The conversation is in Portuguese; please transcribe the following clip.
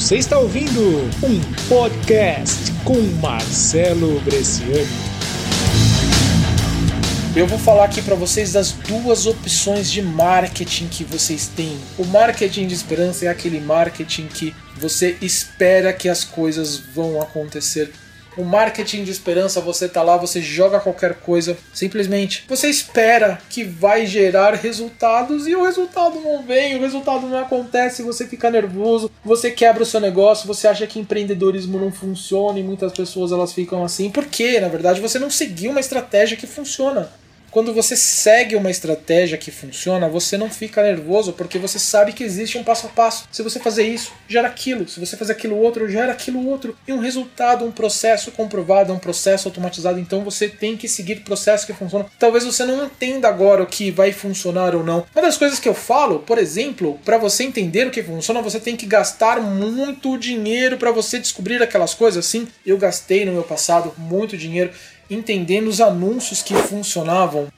Você está ouvindo um podcast com Marcelo Bresciani. Eu vou falar aqui para vocês das duas opções de marketing que vocês têm. O marketing de esperança é aquele marketing que você espera que as coisas vão acontecer o marketing de esperança, você tá lá, você joga qualquer coisa, simplesmente você espera que vai gerar resultados e o resultado não vem, o resultado não acontece, você fica nervoso, você quebra o seu negócio, você acha que empreendedorismo não funciona e muitas pessoas elas ficam assim, porque na verdade você não seguiu uma estratégia que funciona. Quando você segue uma estratégia que funciona, você não fica nervoso porque você sabe que existe um passo a passo. Se você fazer isso, gera aquilo. Se você fazer aquilo outro, gera aquilo outro. E um resultado, um processo comprovado, um processo automatizado. Então você tem que seguir processo que funciona. Talvez você não entenda agora o que vai funcionar ou não. Uma das coisas que eu falo, por exemplo, para você entender o que funciona, você tem que gastar muito dinheiro para você descobrir aquelas coisas. Sim, eu gastei no meu passado muito dinheiro entendendo os anúncios que funcionavam.